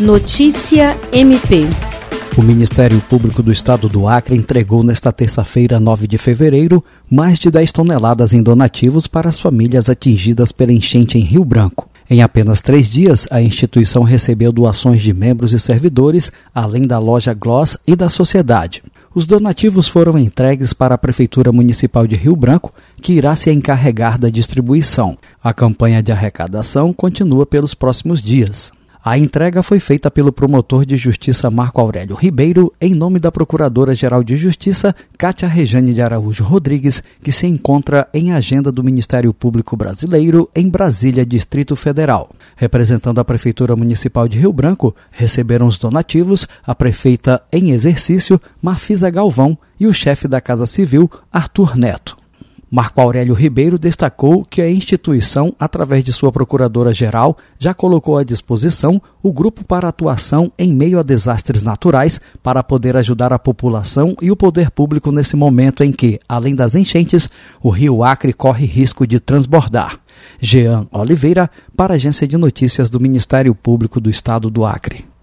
Notícia MP. O Ministério Público do Estado do Acre entregou nesta terça-feira, 9 de fevereiro, mais de 10 toneladas em donativos para as famílias atingidas pela enchente em Rio Branco. Em apenas três dias, a instituição recebeu doações de membros e servidores, além da loja Gloss e da sociedade. Os donativos foram entregues para a Prefeitura Municipal de Rio Branco, que irá se encarregar da distribuição. A campanha de arrecadação continua pelos próximos dias. A entrega foi feita pelo promotor de justiça Marco Aurélio Ribeiro, em nome da Procuradora-Geral de Justiça, Cátia Rejane de Araújo Rodrigues, que se encontra em agenda do Ministério Público Brasileiro em Brasília, Distrito Federal. Representando a Prefeitura Municipal de Rio Branco, receberam os donativos a prefeita em exercício, Marfisa Galvão, e o chefe da Casa Civil, Arthur Neto. Marco Aurélio Ribeiro destacou que a instituição, através de sua procuradora-geral, já colocou à disposição o grupo para atuação em meio a desastres naturais para poder ajudar a população e o poder público nesse momento em que, além das enchentes, o rio Acre corre risco de transbordar. Jean Oliveira, para a Agência de Notícias do Ministério Público do Estado do Acre.